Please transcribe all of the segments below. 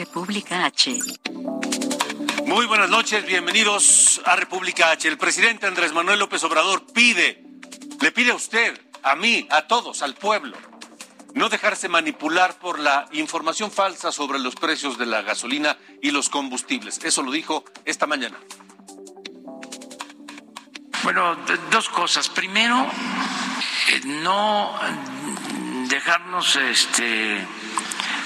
República H. Muy buenas noches, bienvenidos a República H. El presidente Andrés Manuel López Obrador pide, le pide a usted, a mí, a todos, al pueblo, no dejarse manipular por la información falsa sobre los precios de la gasolina y los combustibles. Eso lo dijo esta mañana. Bueno, dos cosas. Primero, eh, no dejarnos este,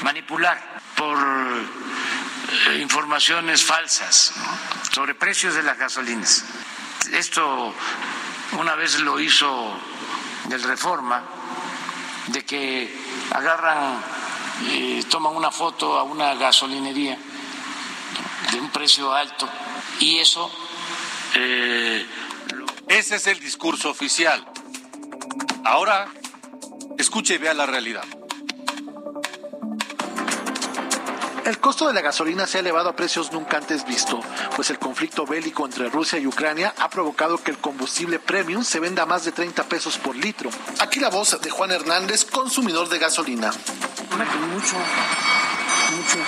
manipular eh, informaciones falsas sobre precios de las gasolinas. Esto una vez lo hizo el Reforma, de que agarran, eh, toman una foto a una gasolinería de un precio alto y eso eh, Ese es el discurso oficial. Ahora, escuche y vea la realidad. El costo de la gasolina se ha elevado a precios nunca antes visto, pues el conflicto bélico entre Rusia y Ucrania ha provocado que el combustible premium se venda a más de 30 pesos por litro. Aquí la voz de Juan Hernández, consumidor de gasolina. mucho, mucho,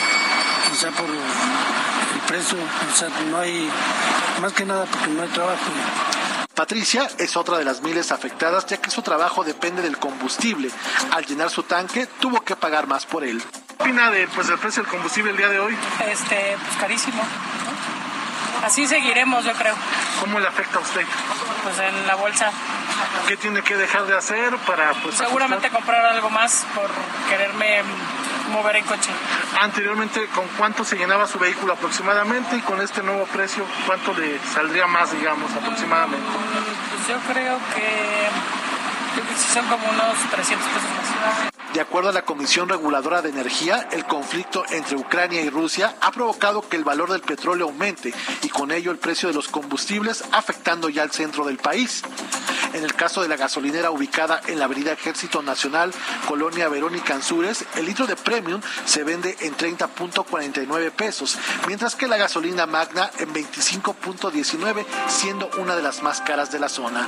o sea, por el precio, o sea, no hay, más que nada porque no hay trabajo. Patricia es otra de las miles afectadas ya que su trabajo depende del combustible. Al llenar su tanque tuvo que pagar más por él. ¿Qué opina de, pues, del precio del combustible el día de hoy? este, pues carísimo. Así seguiremos, yo creo, ¿Cómo le afecta a usted? pues en la bolsa. ¿Qué tiene que dejar de hacer para pues, Seguramente comprar algo más por quererme mm, mover en coche. Anteriormente, ¿con cuánto se llenaba su vehículo aproximadamente? Y con este nuevo precio, ¿cuánto le saldría más, digamos, aproximadamente? Pues yo creo que, creo que son como unos 300 pesos más. De acuerdo a la Comisión Reguladora de Energía, el conflicto entre Ucrania y Rusia ha provocado que el valor del petróleo aumente y con ello el precio de los combustibles, afectando ya al centro del país. En el caso de la gasolinera ubicada en la Avenida Ejército Nacional, Colonia Verónica Ansúrez, el litro de premium se vende en 30.49 pesos, mientras que la gasolina magna en 25.19, siendo una de las más caras de la zona.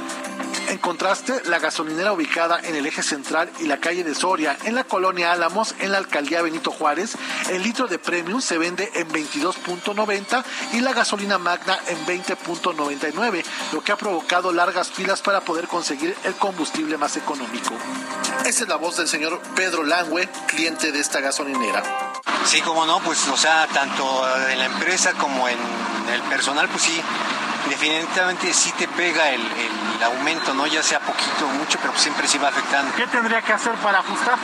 En contraste, la gasolinera ubicada en el eje central y la calle de Soria, en la colonia Álamos, en la alcaldía Benito Juárez, el litro de premium se vende en 22.90 y la gasolina magna en 20.99, lo que ha provocado largas filas para poder conseguir el combustible más económico. Esa es la voz del señor Pedro Langüe, cliente de esta gasolinera. Sí, como no, pues, o sea, tanto en la empresa como en el personal, pues sí, definitivamente sí te pega el, el aumento, ¿no? Ya sea poquito o mucho, pero siempre sí va afectando. ¿Qué tendría que hacer para ajustar?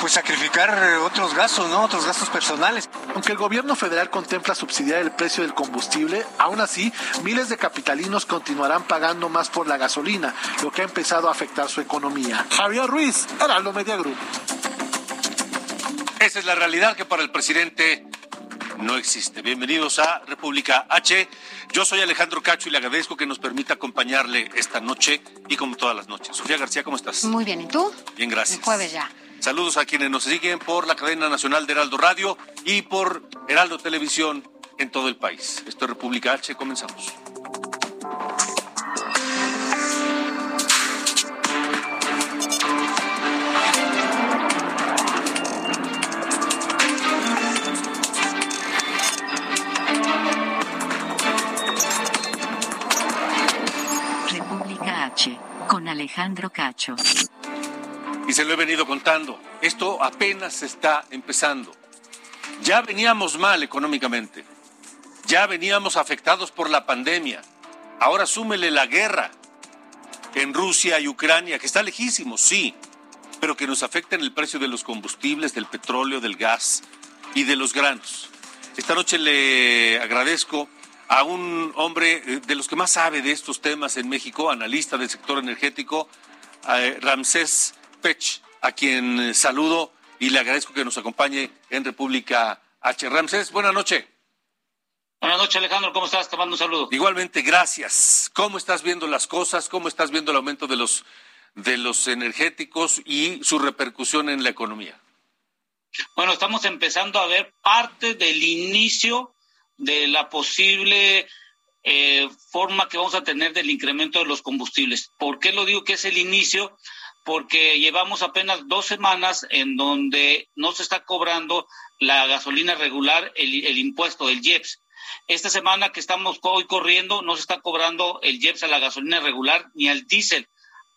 Pues sacrificar otros gastos, ¿no? Otros gastos personales. Aunque el gobierno federal contempla subsidiar el precio del combustible, aún así, miles de capitalinos continuarán pagando más por la gasolina, lo que ha empezado a afectar su economía. Javier Ruiz, Heraldo Media Group. Esa es la realidad que para el presidente no existe. Bienvenidos a República H. Yo soy Alejandro Cacho y le agradezco que nos permita acompañarle esta noche y como todas las noches. Sofía García, ¿cómo estás? Muy bien, ¿y tú? Bien, gracias. El jueves ya. Saludos a quienes nos siguen por la cadena nacional de Heraldo Radio y por Heraldo Televisión en todo el país. Esto es República H. Comenzamos. Con Alejandro Cacho. Y se lo he venido contando. Esto apenas está empezando. Ya veníamos mal económicamente. Ya veníamos afectados por la pandemia. Ahora súmele la guerra en Rusia y Ucrania, que está lejísimo, sí, pero que nos afecta en el precio de los combustibles, del petróleo, del gas y de los granos. Esta noche le agradezco a un hombre eh, de los que más sabe de estos temas en México, analista del sector energético, eh, Ramsés Pech, a quien eh, saludo y le agradezco que nos acompañe en República H. Ramsés, buenas noches. Buenas noches, Alejandro. ¿Cómo estás? Te mando un saludo. Igualmente, gracias. ¿Cómo estás viendo las cosas? ¿Cómo estás viendo el aumento de los, de los energéticos y su repercusión en la economía? Bueno, estamos empezando a ver parte del inicio de la posible eh, forma que vamos a tener del incremento de los combustibles. ¿Por qué lo digo que es el inicio? Porque llevamos apenas dos semanas en donde no se está cobrando la gasolina regular, el, impuesto, el IEPS. Esta semana que estamos hoy corriendo, no se está cobrando el IEPS a la gasolina regular ni al diésel,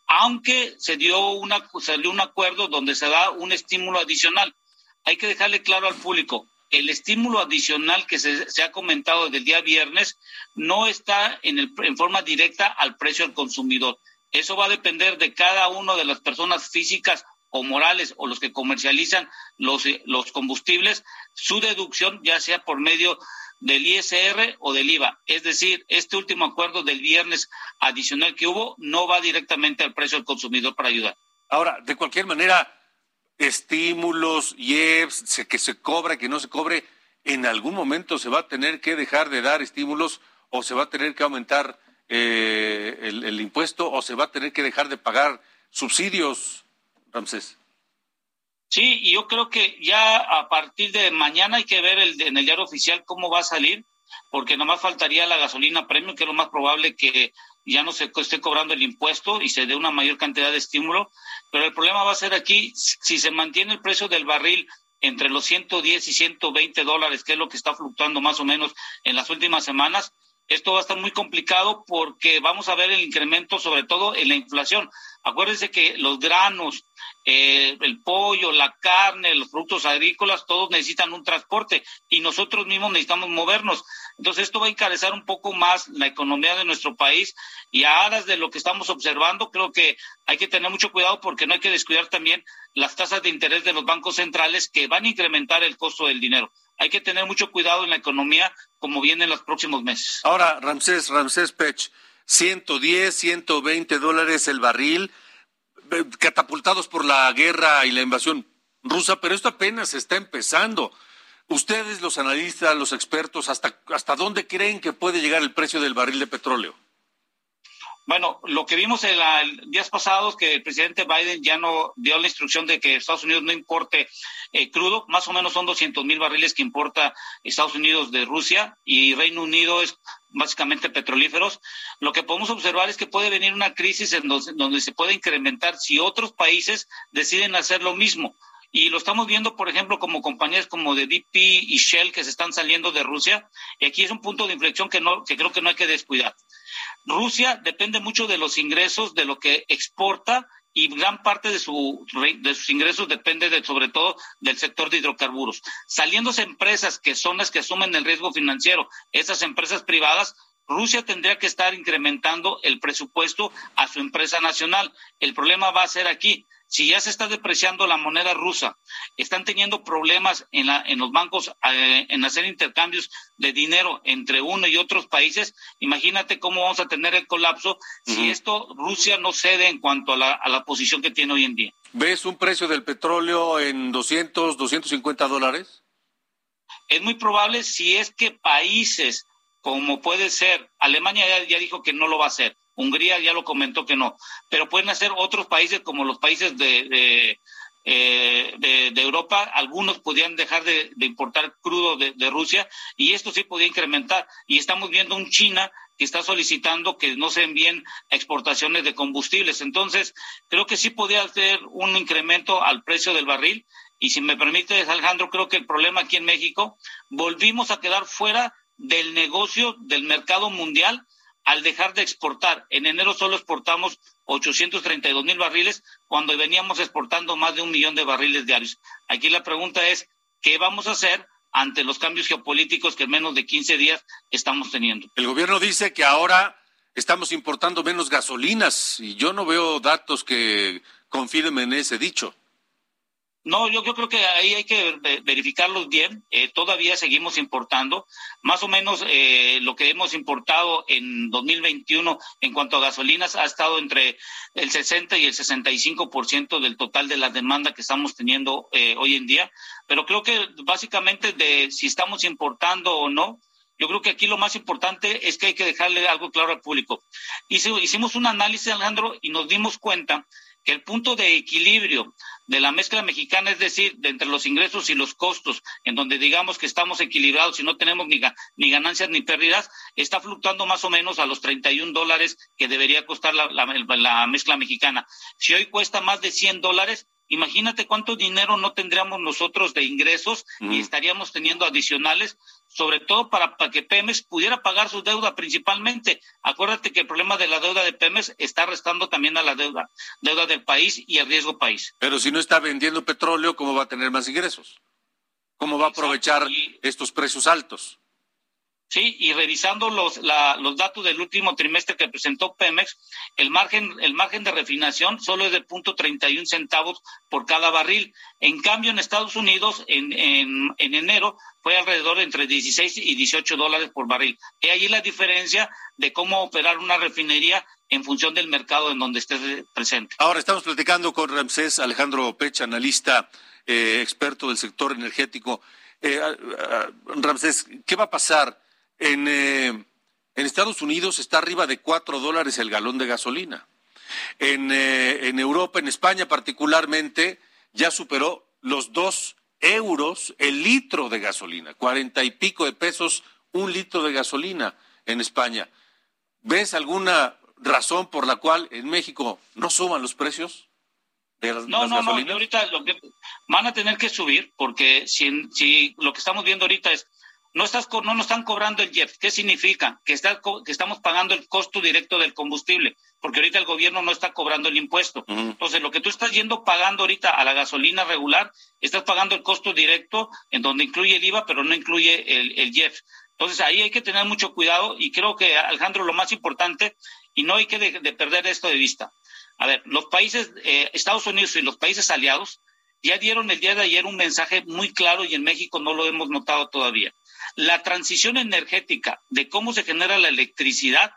aunque se dio una, salió un acuerdo donde se da un estímulo adicional. Hay que dejarle claro al público, el estímulo adicional que se, ha comentado desde el día viernes no está en, el, forma directa al precio al consumidor. Eso va a depender de cada una de las personas físicas o morales o los que comercializan los, los combustibles, su deducción ya sea por medio del ISR o del IVA. Es decir, este último acuerdo del viernes adicional que hubo no va directamente al precio al consumidor para ayudar. Ahora, de cualquier manera, estímulos, IEPS, que se cobra, que no se cobre, en algún momento se va a tener que dejar de dar estímulos o se va a tener que aumentar eh, el, el, impuesto o se va a tener que dejar de pagar subsidios, Ramsés. Sí, y yo creo que ya a partir de mañana hay que ver el, en el diario oficial cómo va a salir, porque nomás faltaría la gasolina premium, que es lo más probable que ya no se esté cobrando el impuesto y se dé una mayor cantidad de estímulo. Pero el problema va a ser aquí, si se mantiene el precio del barril entre los 110 y 120 dólares, que es lo que está fluctuando más o menos en las últimas semanas, esto va a estar muy complicado porque vamos a ver el incremento sobre todo en la inflación. Acuérdense que los granos, eh, el pollo, la carne, los productos agrícolas, todos necesitan un transporte y nosotros mismos necesitamos movernos. Entonces esto va a encarecer un poco más la economía de nuestro país y a aras de lo que estamos observando, creo que hay que tener mucho cuidado porque no hay que descuidar también las tasas de interés de los bancos centrales que van a incrementar el costo del dinero. Hay que tener mucho cuidado en la economía como viene en los próximos meses. Ahora, Ramsés, Ramsés Pech, 110, 120 dólares el barril, eh, catapultados por la guerra y la invasión rusa, pero esto apenas está empezando. Ustedes, los analistas, los expertos, ¿hasta, hasta dónde creen que puede llegar el precio del barril de petróleo? Bueno, lo que vimos en la, días pasados que el presidente Biden ya no dio la instrucción de que Estados Unidos no importe eh, crudo, más o menos son 200 mil barriles que importa Estados Unidos de Rusia y Reino Unido es básicamente petrolíferos. Lo que podemos observar es que puede venir una crisis en donde, donde se puede incrementar si otros países deciden hacer lo mismo. Y lo estamos viendo, por ejemplo, como compañías como de BP y Shell que se están saliendo de Rusia. Y aquí es un punto de inflexión que, no, que creo que no hay que descuidar. Rusia depende mucho de los ingresos, de lo que exporta y gran parte de, su, de sus ingresos depende de, sobre todo del sector de hidrocarburos. Saliéndose empresas que son las que asumen el riesgo financiero, esas empresas privadas, Rusia tendría que estar incrementando el presupuesto a su empresa nacional. El problema va a ser aquí, si ya se está depreciando la moneda rusa, están teniendo problemas en, la, en los bancos eh, en hacer intercambios de dinero entre uno y otros países, imagínate cómo vamos a tener el colapso uh -huh. si esto Rusia no cede en cuanto a la, a la posición que tiene hoy en día. ¿Ves un precio del petróleo en 200, 250 dólares? Es muy probable si es que países como puede ser, Alemania ya, ya dijo que no lo va a hacer, Hungría ya lo comentó que no, pero pueden hacer otros países como los países eh, de, de Europa, algunos podían dejar de, de importar crudo de, de, Rusia y esto sí podía incrementar. Y estamos viendo un China que está solicitando que no se envíen exportaciones de combustibles. Entonces, creo que sí podía hacer un incremento al precio del barril. Y si me permite, Alejandro, creo que el problema aquí en México, volvimos a quedar fuera del negocio del mercado mundial al dejar de exportar. En enero solo exportamos 832 mil barriles cuando veníamos exportando más de un millón de barriles diarios. Aquí la pregunta es, ¿qué vamos a hacer ante los cambios geopolíticos que en menos de 15 días estamos teniendo? El gobierno dice que ahora estamos importando menos gasolinas y yo no veo datos que confirmen ese dicho. No, yo, creo que ahí hay que verificarlos bien. Eh, todavía seguimos importando. Más o menos eh, lo que hemos importado en 2021 en cuanto a gasolinas ha estado entre el 60 y el 65% del total de la demanda que estamos teniendo eh, hoy en día. Pero creo que básicamente de si estamos importando o no, yo creo que aquí lo más importante es que hay que dejarle algo claro al público. hicimos un análisis, Alejandro, y nos dimos cuenta el punto de equilibrio de la mezcla mexicana, es decir, de entre los ingresos y los costos, en donde digamos que estamos equilibrados y no tenemos ni, ni ganancias ni pérdidas, está fluctuando más o menos a los 31 dólares que debería costar la, la mezcla mexicana. Si hoy cuesta más de 100 dólares, Imagínate cuánto dinero no tendríamos nosotros de ingresos y estaríamos teniendo adicionales, sobre todo para, que Pemex pudiera pagar su deuda principalmente. Acuérdate que el problema de la deuda de Pemex está restando también a la deuda, deuda del país y el riesgo país. Pero si no está vendiendo petróleo, ¿cómo va a tener más ingresos? ¿Cómo va a aprovechar estos precios altos? Sí, y revisando los, los datos del último trimestre que presentó Pemex, el margen, el margen de refinación solo es de punto 31 centavos por cada barril. En cambio, en Estados Unidos, en, en, en enero, fue alrededor de entre 16 y 18 dólares por barril. Y ahí la diferencia de cómo operar una refinería en función del mercado en donde esté presente. Ahora estamos platicando con Ramsés Alejandro Pecha, analista eh, experto del sector energético. Eh, Ramsés, ¿qué va a pasar? En, eh, en Estados Unidos está arriba de cuatro dólares el galón de gasolina. En, eh, en Europa, en España particularmente, ya superó los dos euros el litro de gasolina, cuarenta y pico de pesos un litro de gasolina en España. ¿Ves alguna razón por la cual en México no suban los precios? De las, no, no, no, ahorita lo que van a tener que subir porque si, si lo que estamos viendo ahorita es no, estás, no nos están cobrando el JEP. ¿Qué significa? Que, está, que estamos pagando el costo directo del combustible, porque ahorita el gobierno no está cobrando el impuesto. Entonces, lo que tú estás yendo pagando ahorita a la gasolina regular, estás pagando el costo directo, en donde incluye el IVA, pero no incluye el, el Entonces, ahí hay que tener mucho cuidado y creo que, Alejandro, lo más importante, y no hay que de, perder esto de vista. A ver, los países, eh, Estados Unidos y los países aliados, ya dieron el día de ayer un mensaje muy claro y en México no lo hemos notado todavía la transición energética de cómo se genera la electricidad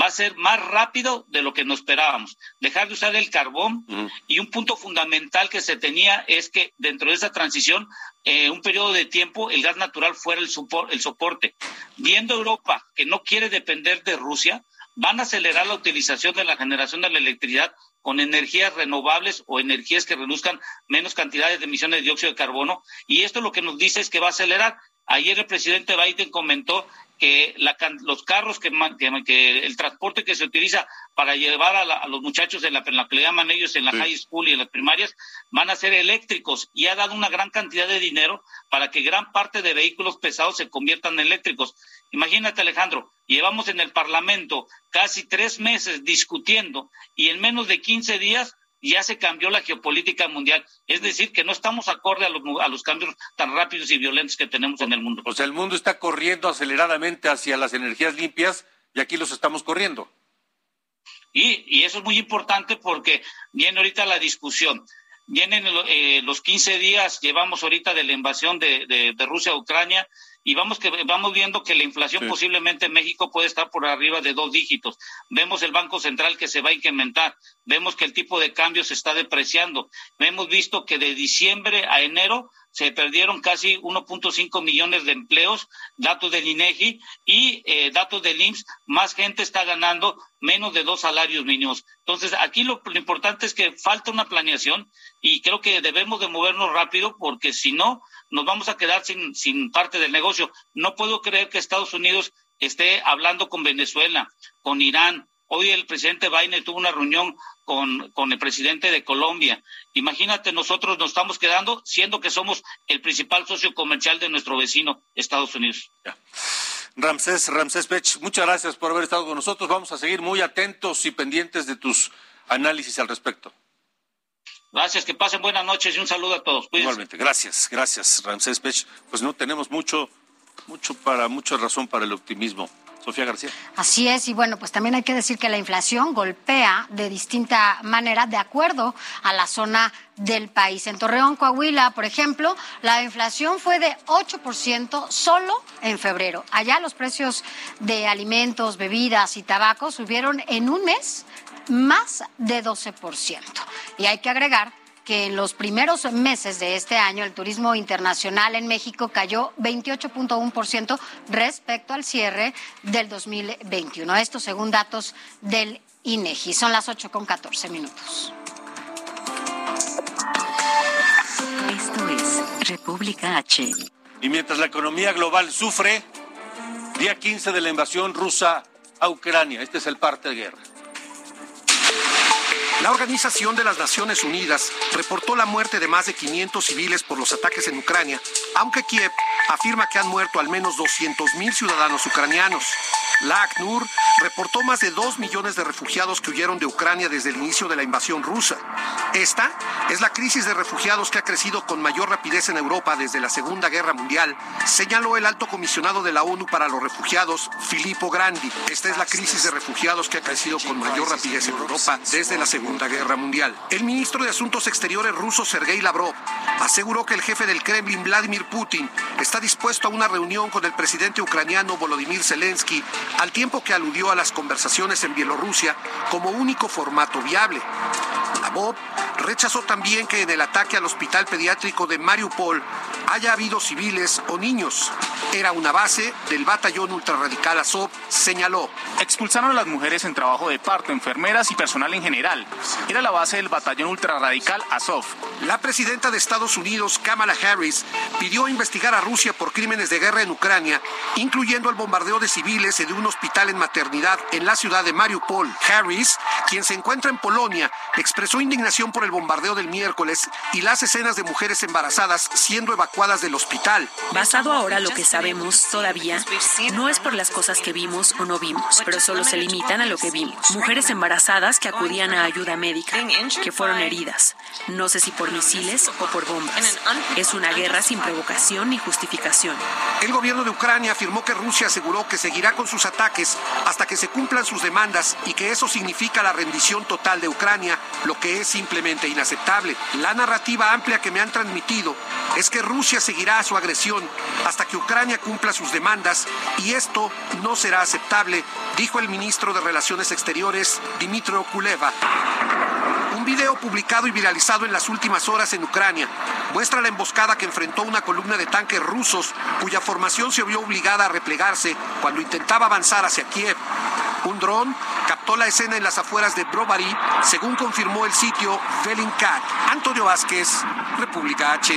va a ser más rápido de lo que nos esperábamos. Dejar de usar el carbón y un punto fundamental que se tenía es que dentro de esa transición, eh, un periodo de tiempo, el gas natural fuera el, el soporte. Viendo Europa que no quiere depender de Rusia, van a acelerar la utilización de la generación de la electricidad con energías renovables o energías que reduzcan menos cantidades de emisiones de dióxido de carbono. Y esto lo que nos dice es que va a acelerar. Ayer el presidente Biden comentó que los carros que, el transporte que se utiliza para llevar a, los muchachos en la, en que le llaman ellos en la high school y en las primarias van a ser eléctricos y ha dado una gran cantidad de dinero para que gran parte de vehículos pesados se conviertan en eléctricos. Imagínate Alejandro, llevamos en el Parlamento casi tres meses discutiendo y en menos de 15 días ya se cambió la geopolítica mundial. Es decir, que no estamos acorde a los, a los cambios tan rápidos y violentos que tenemos en el mundo. O sea, el mundo está corriendo aceleradamente hacia las energías limpias y aquí los estamos corriendo. Y, y eso es muy importante porque viene ahorita la discusión. Vienen eh, los 15 días, llevamos ahorita de la invasión de, de Rusia a Ucrania, y vamos que vamos viendo que la inflación posiblemente en México puede estar por arriba de dos dígitos. Vemos el Banco Central que se va a incrementar, vemos que el tipo de cambio se está depreciando. Hemos visto que de diciembre a enero se perdieron casi 1.5 millones de empleos, datos del INEGI y eh, datos del IMSS, más gente está ganando menos de dos salarios mínimos. Entonces, aquí lo, lo, importante es que falta una planeación y creo que debemos de movernos rápido porque si no, nos vamos a quedar sin, sin parte del negocio. No puedo creer que Estados Unidos esté hablando con Venezuela, con Irán. Hoy el presidente Biden tuvo una reunión con, con, el presidente de Colombia. Imagínate, nosotros nos estamos quedando siendo que somos el principal socio comercial de nuestro vecino, Estados Unidos. Ramsés, Ramsés Pech, muchas gracias por haber estado con nosotros. Vamos a seguir muy atentos y pendientes de tus análisis al respecto. Gracias, que pasen buenas noches y un saludo a todos. Igualmente, gracias, gracias, Ramsés Pech. Pues no tenemos mucho, mucho para, mucha razón para el optimismo. Sofía García. Así es, y bueno, pues también hay que decir que la inflación golpea de distinta manera de acuerdo a la zona del país. En Torreón, Coahuila, por ejemplo, la inflación fue de 8% solo en febrero. Allá los precios de alimentos, bebidas y tabaco subieron en un mes más de 12%. Y hay que agregar que en los primeros meses de este año el turismo internacional en México cayó 28.1% respecto al cierre del 2021. Esto según datos del INEGI. Son las 8 con 14 minutos. Esto es República H. Y mientras la economía global sufre, día 15 de la invasión rusa a Ucrania, este es el parte de guerra. La Organización de las Naciones Unidas reportó la muerte de más de 500 civiles por los ataques en Ucrania, aunque Kiev afirma que han muerto al menos 200.000 ciudadanos ucranianos. La ACNUR reportó más de 2 millones de refugiados que huyeron de Ucrania desde el inicio de la invasión rusa. Esta es la crisis de refugiados que ha crecido con mayor rapidez en Europa desde la Segunda Guerra Mundial, señaló el alto comisionado de la ONU para los refugiados, Filippo Grandi. Esta es la crisis de refugiados que ha crecido con mayor rapidez en Europa desde la Segunda Guerra Mundial. El ministro de Asuntos Exteriores ruso, Sergei Lavrov, aseguró que el jefe del Kremlin, Vladimir Putin, está dispuesto a una reunión con el presidente ucraniano Volodymyr Zelensky al tiempo que aludió a las conversaciones en Bielorrusia como único formato viable. La BOB rechazó también que en el ataque al hospital pediátrico de Mariupol haya habido civiles o niños. Era una base del batallón ultrarradical Azov, señaló. Expulsaron a las mujeres en trabajo de parto, enfermeras y personal en general. Era la base del batallón ultrarradical Azov. La presidenta de Estados Unidos, Kamala Harris, pidió investigar a Rusia por crímenes de guerra en Ucrania, incluyendo el bombardeo de civiles de un hospital en maternidad en la ciudad de Mariupol. Harris, quien se encuentra en Polonia, expresó indignación por el bombardeo del miércoles y las escenas de mujeres embarazadas siendo evacuadas del hospital. Basado ahora lo que sabemos todavía, no es por las cosas que vimos o no vimos, pero solo se limitan a lo que vimos. Mujeres embarazadas que acudían a ayuda médica, que fueron heridas, no sé si por misiles o por bombas. Es una guerra sin provocación ni justificación. El gobierno de Ucrania afirmó que Rusia aseguró que seguirá con sus ataques hasta que se cumplan sus demandas y que eso significa la rendición total de Ucrania, lo que es simplemente inaceptable. La narrativa amplia que me han transmitido es que Rusia seguirá su agresión hasta que Ucrania cumpla sus demandas y esto no será aceptable, dijo el ministro de Relaciones Exteriores, Dimitro Kuleva. Un video publicado y viralizado en las últimas horas en Ucrania muestra la emboscada que enfrentó una columna de tanques rusos cuya formación se vio obligada a replegarse cuando intentaba avanzar hacia Kiev. Un dron captó la escena en las afueras de Brovary, según confirmó el sitio Velinkat. Antonio Vázquez, República H.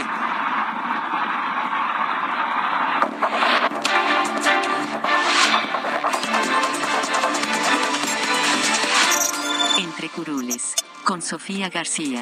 Entre curules, con Sofía García.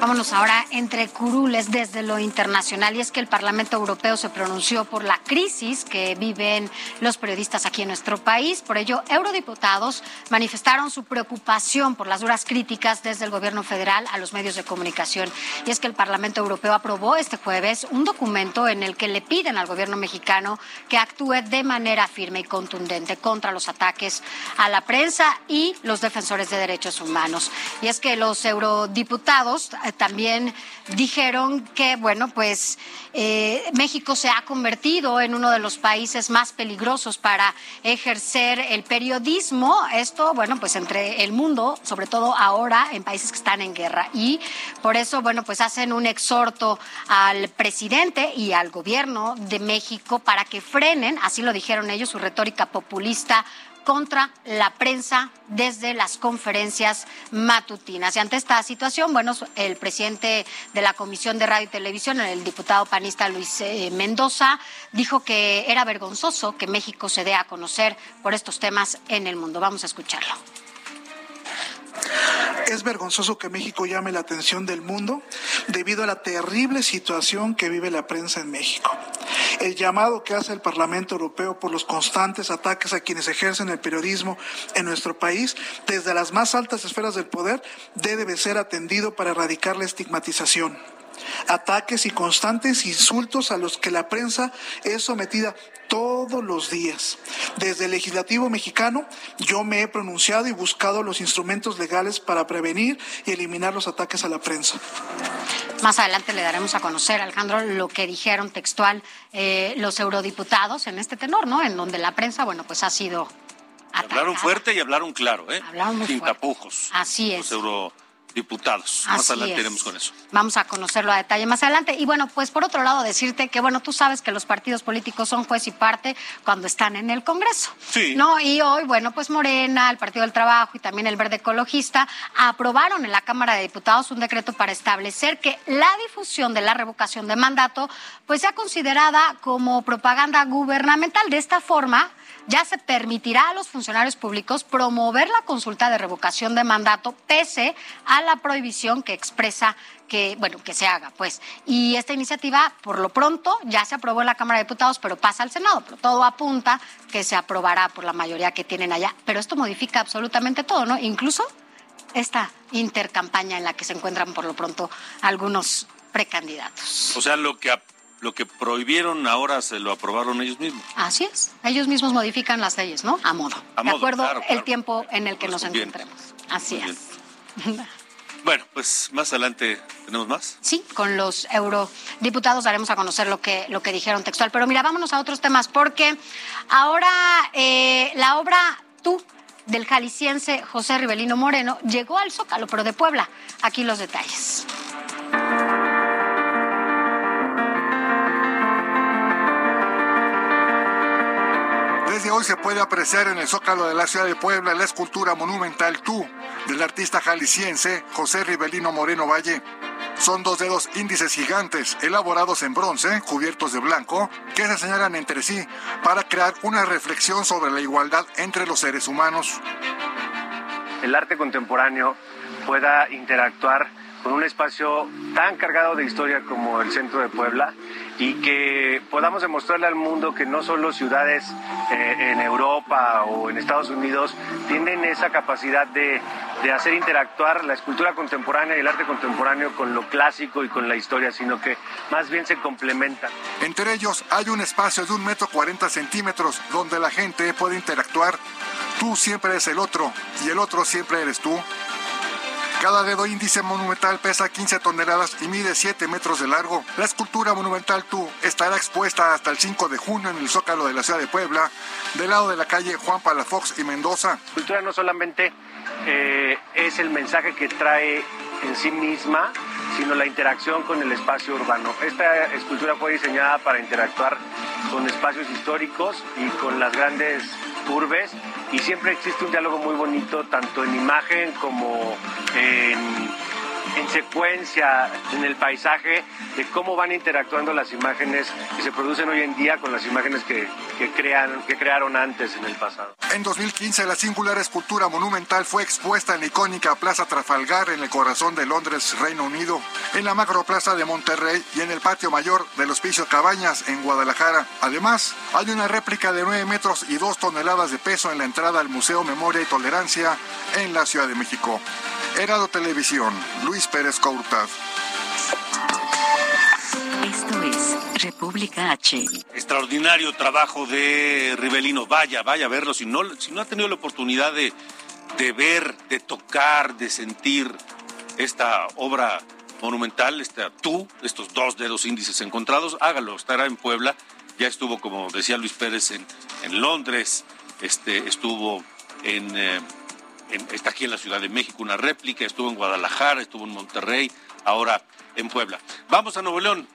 Vámonos ahora entre curules desde lo internacional y es que el Parlamento Europeo se pronunció por la crisis que viven los periodistas aquí en nuestro país. Por ello, eurodiputados manifestaron su preocupación por las duras críticas desde el gobierno federal a los medios de comunicación. Y es que el Parlamento Europeo aprobó este jueves un documento en el que le piden al gobierno mexicano que actúe de manera firme y contundente contra los ataques a la prensa y los defensores de derechos humanos. Y es que los eurodiputados también dijeron que, bueno, pues eh, México se ha convertido en uno de los países más peligrosos para ejercer el periodismo. Esto, bueno, pues entre el mundo, sobre todo ahora en países que están en guerra. Y por eso, bueno, pues hacen un exhorto al presidente y al gobierno de México para que frenen, así lo dijeron ellos, su retórica populista contra la prensa desde las conferencias matutinas. Y ante esta situación, bueno, el presidente de la Comisión de Radio y Televisión, el diputado panista Luis eh, Mendoza, dijo que era vergonzoso que México se dé a conocer por estos temas en el mundo. Vamos a escucharlo. Es vergonzoso que México llame la atención del mundo debido a la terrible situación que vive la prensa en México. El llamado que hace el Parlamento Europeo por los constantes ataques a quienes ejercen el periodismo en nuestro país, desde las más altas esferas del poder, debe ser atendido para erradicar la estigmatización. Ataques y constantes insultos a los que la prensa es sometida todos los días. Desde el legislativo mexicano yo me he pronunciado y buscado los instrumentos legales para prevenir y eliminar los ataques a la prensa. Más adelante le daremos a conocer, Alejandro, lo que dijeron textual eh, los eurodiputados en este tenor, ¿no? En donde la prensa, bueno, pues ha sido Hablaron fuerte y hablaron claro, ¿eh? Hablaron muy Sin fuerte. tapujos. Así Los es. eurodiputados. Más Así adelante es. iremos con eso. Vamos a conocerlo a detalle más adelante. Y bueno, pues por otro lado decirte que, bueno, tú sabes que los partidos políticos son juez y parte cuando están en el Congreso. Sí. ¿No? Y hoy, bueno, pues Morena, el Partido del Trabajo y también el Verde Ecologista aprobaron en la Cámara de Diputados un decreto para establecer que la difusión de la revocación de mandato pues sea considerada como propaganda gubernamental. De esta forma, ya se permitirá a los funcionarios públicos promover la consulta de revocación de mandato pese a la prohibición que expresa que, bueno, que se haga, pues. Y esta iniciativa, por lo pronto, ya se aprobó en la Cámara de Diputados, pero pasa al Senado. Pero todo apunta que se aprobará por la mayoría que tienen allá. Pero esto modifica absolutamente todo, ¿no? Incluso esta intercampaña en la que se encuentran por lo pronto algunos precandidatos. O sea, lo que, lo que prohibieron ahora se lo aprobaron ellos mismos. Así es. Ellos mismos modifican las leyes, ¿no? A modo. A de acuerdo claro, el tiempo en el que nos Correspondiente. encontremos. Así Muy es. Bueno, pues más adelante tenemos más. Sí, con los eurodiputados daremos a conocer lo que, lo que dijeron textual. Pero mira, vámonos a otros temas, porque ahora eh, la obra Tú del jalisciense José Rivelino Moreno llegó al Zócalo, pero de Puebla. Aquí los detalles. Se puede apreciar en el Zócalo de la ciudad de Puebla la escultura monumental Tú del artista jalisciense José Rivelino Moreno Valle. Son dos dedos índices gigantes elaborados en bronce, cubiertos de blanco, que se señalan entre sí para crear una reflexión sobre la igualdad entre los seres humanos. el arte contemporáneo pueda interactuar con un espacio tan cargado de historia como el centro de Puebla y que podamos demostrarle al mundo que no solo ciudades eh, en Europa o en Estados Unidos tienen esa capacidad de, de hacer interactuar la escultura contemporánea y el arte contemporáneo con lo clásico y con la historia, sino que más bien se complementan. Entre ellos hay un espacio de un metro cuarenta centímetros donde la gente puede interactuar. Tú siempre eres el otro y el otro siempre eres tú. Cada dedo índice monumental pesa 15 toneladas y mide 7 metros de largo. La escultura monumental Tú estará expuesta hasta el 5 de junio en el Zócalo de la ciudad de Puebla, del lado de la calle Juan Palafox y Mendoza. La cultura no solamente eh, es el mensaje que trae en sí misma, sino la interacción con el espacio urbano. Esta escultura fue diseñada para interactuar con espacios históricos y con las grandes urbes y siempre existe un diálogo muy bonito tanto en imagen como en, en secuencia en el paisaje de cómo van interactuando las imágenes que se producen hoy en día con las imágenes que, que, crean, que crearon antes en el pasado. En 2015, la singular escultura monumental fue expuesta en la icónica Plaza Trafalgar en el corazón de Londres, Reino Unido, en la Macroplaza de Monterrey y en el Patio Mayor del Hospicio Cabañas en Guadalajara. Además, hay una réplica de 9 metros y 2 toneladas de peso en la entrada al Museo Memoria y Tolerancia en la Ciudad de México. Herado Televisión, Luis Pérez Courtad. Esto es República H. Extraordinario trabajo de Rivelino. Vaya, vaya a verlo. Si no, si no ha tenido la oportunidad de, de ver, de tocar, de sentir esta obra monumental, esta tú, estos dos dedos índices encontrados, hágalo. Estará en Puebla. Ya estuvo, como decía Luis Pérez, en, en Londres, este, estuvo en, eh, está aquí en la Ciudad de México una réplica, estuvo en Guadalajara, estuvo en Monterrey, ahora en Puebla. Vamos a Nuevo León.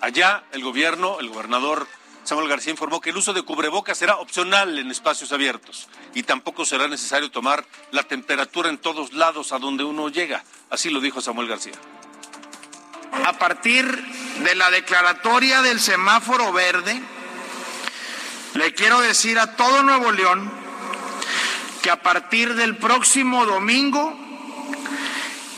Allá el gobierno, el gobernador Samuel García informó que el uso de cubrebocas será opcional en espacios abiertos y tampoco será necesario tomar la temperatura en todos lados a donde uno llega. Así lo dijo Samuel García. A partir de la declaratoria del semáforo verde, le quiero decir a todo Nuevo León que a partir del próximo domingo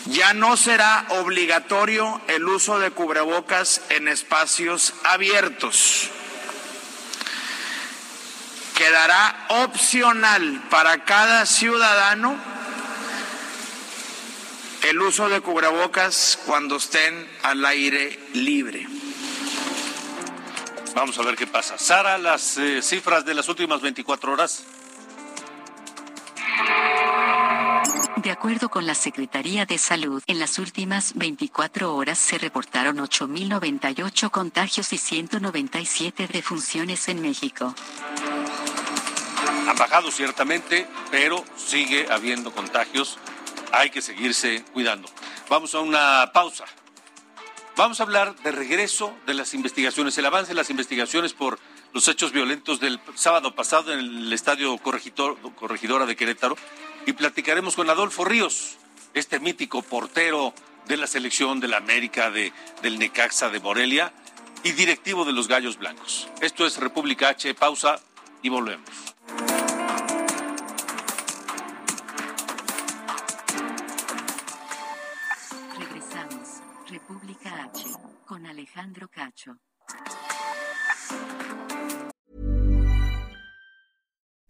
ya no será obligatorio el uso de cubrebocas en espacios abiertos. Quedará opcional para cada ciudadano el uso de cubrebocas cuando estén al aire libre. Vamos a ver qué pasa. Sara, las eh, cifras de las últimas 24 horas. Acuerdo con la Secretaría de Salud, en las últimas 24 horas se reportaron 8.098 contagios y 197 defunciones en México. Han bajado ciertamente, pero sigue habiendo contagios. Hay que seguirse cuidando. Vamos a una pausa. Vamos a hablar de regreso de las investigaciones, el avance de las investigaciones por los hechos violentos del sábado pasado en el Estadio Corregidor, Corregidora de Querétaro y platicaremos con Adolfo Ríos, este mítico portero de la selección de la América, de, del Necaxa de Morelia y directivo de los Gallos Blancos. Esto es República H, pausa y volvemos. Regresamos. República H, con Alejandro Cacho.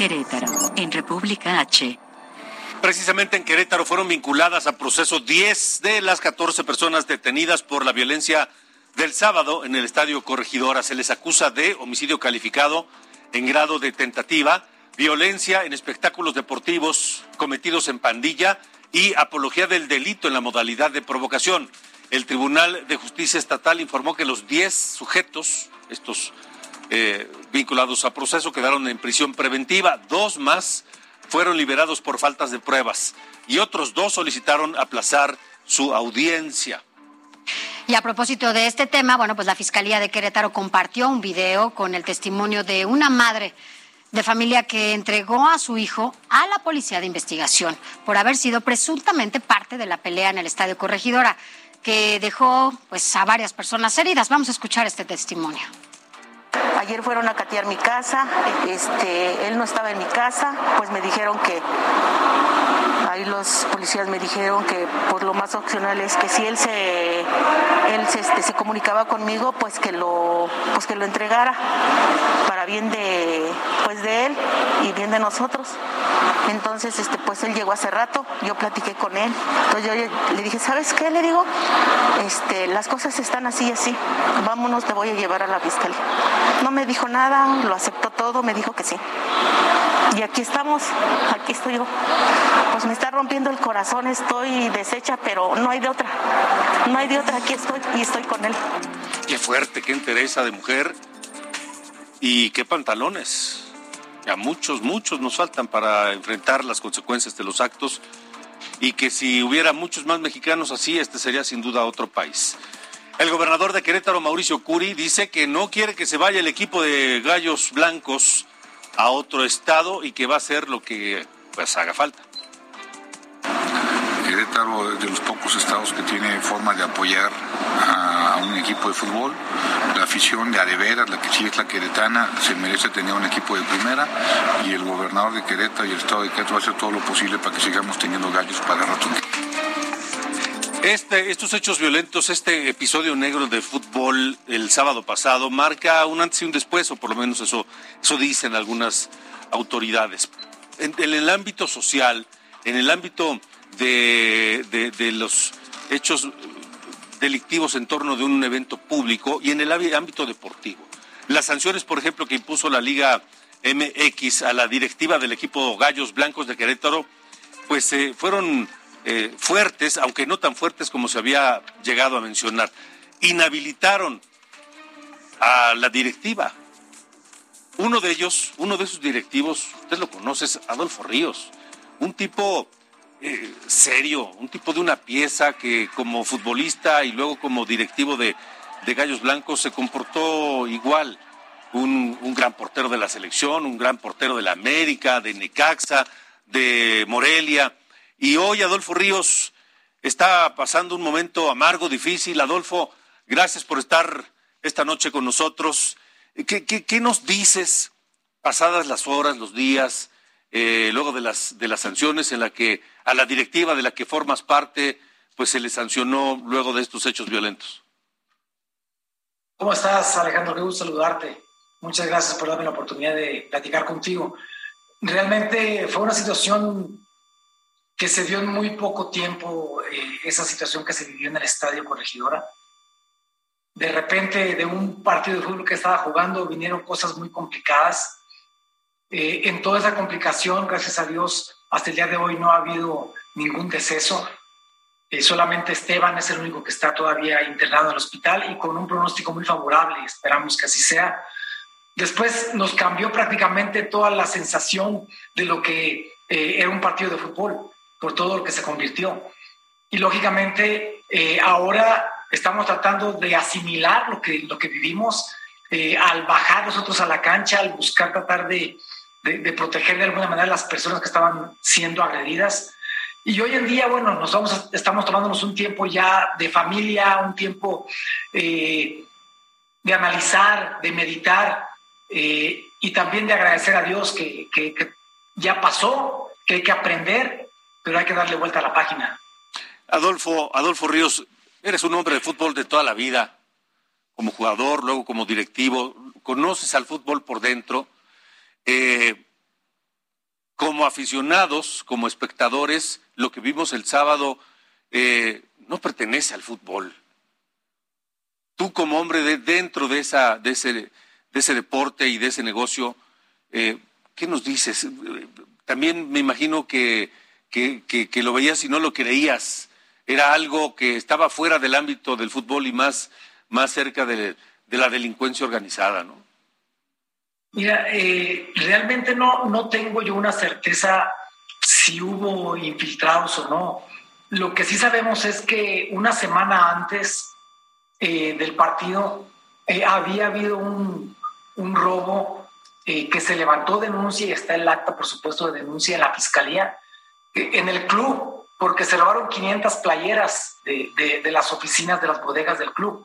Querétaro, en República H. Precisamente en Querétaro fueron vinculadas a proceso 10 de las 14 personas detenidas por la violencia del sábado en el Estadio Corregidora. Se les acusa de homicidio calificado en grado de tentativa, violencia en espectáculos deportivos cometidos en pandilla y apología del delito en la modalidad de provocación. El Tribunal de Justicia Estatal informó que los 10 sujetos, estos eh, vinculados a proceso, quedaron en prisión preventiva. Dos más fueron liberados por faltas de pruebas y otros dos solicitaron aplazar su audiencia. Y a propósito de este tema, bueno, pues la Fiscalía de Querétaro compartió un video con el testimonio de una madre de familia que entregó a su hijo a la policía de investigación por haber sido presuntamente parte de la pelea en el Estadio Corregidora, que dejó pues a varias personas heridas. Vamos a escuchar este testimonio. Ayer fueron a catear mi casa, este, él no estaba en mi casa, pues me dijeron que ahí los policías me dijeron que pues lo más opcional es que si él se él se, este, comunicaba conmigo, pues que lo pues que lo entregara para bien de pues de él y bien de nosotros. Entonces, este, pues él llegó hace rato, yo platiqué con él. Entonces yo le dije, ¿sabes qué? Le digo, este, las cosas están así y así. Vámonos, te voy a llevar a la fiscalía. No me dijo nada, lo aceptó todo, me dijo que sí. Y aquí estamos, aquí estoy yo. Pues me está rompiendo el corazón, estoy deshecha, pero no hay de otra. No hay de otra, aquí estoy y estoy con él. Qué fuerte, qué entereza de mujer y qué pantalones. A muchos, muchos nos faltan para enfrentar las consecuencias de los actos y que si hubiera muchos más mexicanos así, este sería sin duda otro país. El gobernador de Querétaro, Mauricio Curi, dice que no quiere que se vaya el equipo de Gallos Blancos a otro estado y que va a hacer lo que pues haga falta. Querétaro es de los pocos estados que tiene forma de apoyar a un equipo de fútbol. La afición de Adeveras, la que sí es la queretana, se merece tener un equipo de primera y el gobernador de Querétaro y el estado de Querétaro va a hacer todo lo posible para que sigamos teniendo gallos para rato. Este, estos hechos violentos, este episodio negro de fútbol el sábado pasado, marca un antes y un después, o por lo menos eso, eso dicen algunas autoridades. En, en el ámbito social, en el ámbito de, los hechos delictivos en torno de un evento público y en el ámbito deportivo. Las sanciones, por ejemplo, que impuso la Liga MX a la directiva del equipo Gallos Blancos de Querétaro, pues eh, fueron eh, fuertes, aunque no tan fuertes como se había llegado a mencionar. Inhabilitaron a la directiva. Uno de ellos, uno de sus directivos, usted lo conoce, es Adolfo Ríos, un tipo serio, un tipo de una pieza que como futbolista y luego como directivo de, de Gallos Blancos se comportó igual. Un, gran portero de la selección, un gran portero de la América, de Necaxa, de Morelia. Y hoy Adolfo Ríos está pasando un momento amargo, difícil. Adolfo, gracias por estar esta noche con nosotros. ¿Qué, qué, qué nos dices pasadas las horas, los días, eh, luego de las, de las sanciones en la que a la directiva de la que formas parte, pues se le sancionó luego de estos hechos violentos? ¿Cómo estás, Alejandro? Qué gusto saludarte. Muchas gracias por darme la oportunidad de platicar contigo. Realmente fue una situación que se dio en muy poco tiempo, eh, esa situación que se vivió en el Estadio Corregidora. De repente, de un partido de fútbol que estaba jugando, vinieron cosas muy complicadas. Eh, en toda esa complicación, gracias a Dios, hasta el día de hoy no ha habido ningún deceso. Eh, solamente Esteban es el único que está todavía internado en el hospital y con un pronóstico muy favorable. Esperamos que así sea. Después nos cambió prácticamente toda la sensación de lo que eh, era un partido de fútbol, por todo lo que se convirtió. Y lógicamente eh, ahora estamos tratando de asimilar lo que, lo que vivimos al bajar nosotros a la cancha, al buscar tratar de, de, proteger de alguna manera a las personas que estaban siendo agredidas. Y hoy en día, bueno, nos vamos, estamos tomándonos un tiempo ya de familia, un tiempo eh, de analizar, de meditar eh, y también de agradecer a Dios que, que, que, ya pasó, que hay que aprender, pero hay que darle vuelta a la página. Adolfo, Adolfo Ríos, eres un hombre de fútbol de toda la vida, como jugador, luego como directivo, conoces al fútbol por dentro. Eh, como aficionados, como espectadores, lo que vimos el sábado eh, no pertenece al fútbol. Tú como hombre de dentro de, ese, de ese deporte y de ese negocio, eh, ¿qué nos dices? También me imagino que, que, lo veías y no lo creías. Era algo que estaba fuera del ámbito del fútbol y más, más cerca de la delincuencia organizada, ¿no? Mira, eh, realmente no, no tengo yo una certeza si hubo infiltrados o no. Lo que sí sabemos es que una semana antes eh, del partido eh, había habido un, un robo que se levantó denuncia y está el acta, por supuesto, de denuncia en la fiscalía, en el club, porque se robaron 500 playeras de, de, de, las oficinas de las bodegas del club.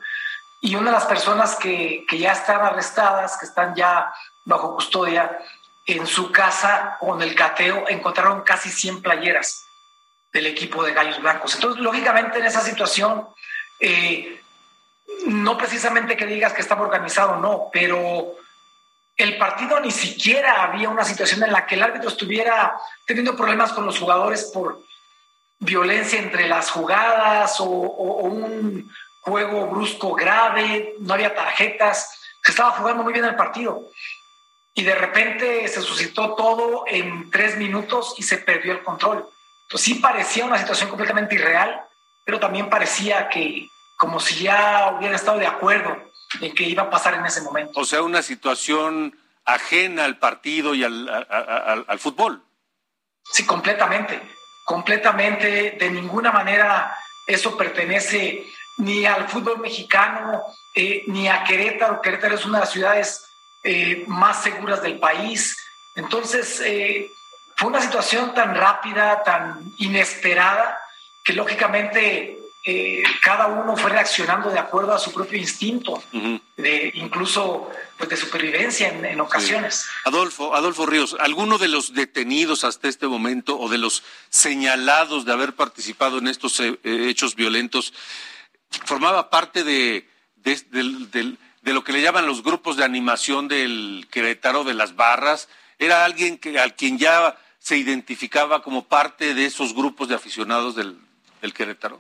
Y una de las personas que, que ya están arrestadas, que están ya bajo custodia, en su casa o en el cateo encontraron casi 100 playeras del equipo de Gallos Blancos. Entonces, lógicamente, en esa situación, eh, no precisamente que digas que estaba organizado, no, pero el partido ni siquiera había una situación en la que el árbitro estuviera teniendo problemas con los jugadores por violencia entre las jugadas o, o un juego brusco grave, no había tarjetas, se estaba jugando muy bien el partido y de repente se suscitó todo en tres minutos y se perdió el control. Entonces sí parecía una situación completamente irreal, pero también parecía que como si ya hubieran estado de acuerdo en que iba a pasar en ese momento. O sea, una situación ajena al partido y al, al, al fútbol. Sí, completamente, completamente, de ninguna manera eso pertenece ni al fútbol mexicano, eh, ni a Querétaro. Querétaro es una de las ciudades eh, más seguras del país. Entonces, eh, fue una situación tan rápida, tan inesperada, que lógicamente eh, cada uno fue reaccionando de acuerdo a su propio instinto, uh -huh. de, incluso pues, de supervivencia en, en ocasiones. Sí. Adolfo, Adolfo Ríos, ¿alguno de los detenidos hasta este momento o de los señalados de haber participado en estos eh, hechos violentos formaba parte de, de, de lo que le llaman los grupos de animación del Querétaro, de las barras. Era alguien que, al quien ya se identificaba como parte de esos grupos de aficionados del, del Querétaro.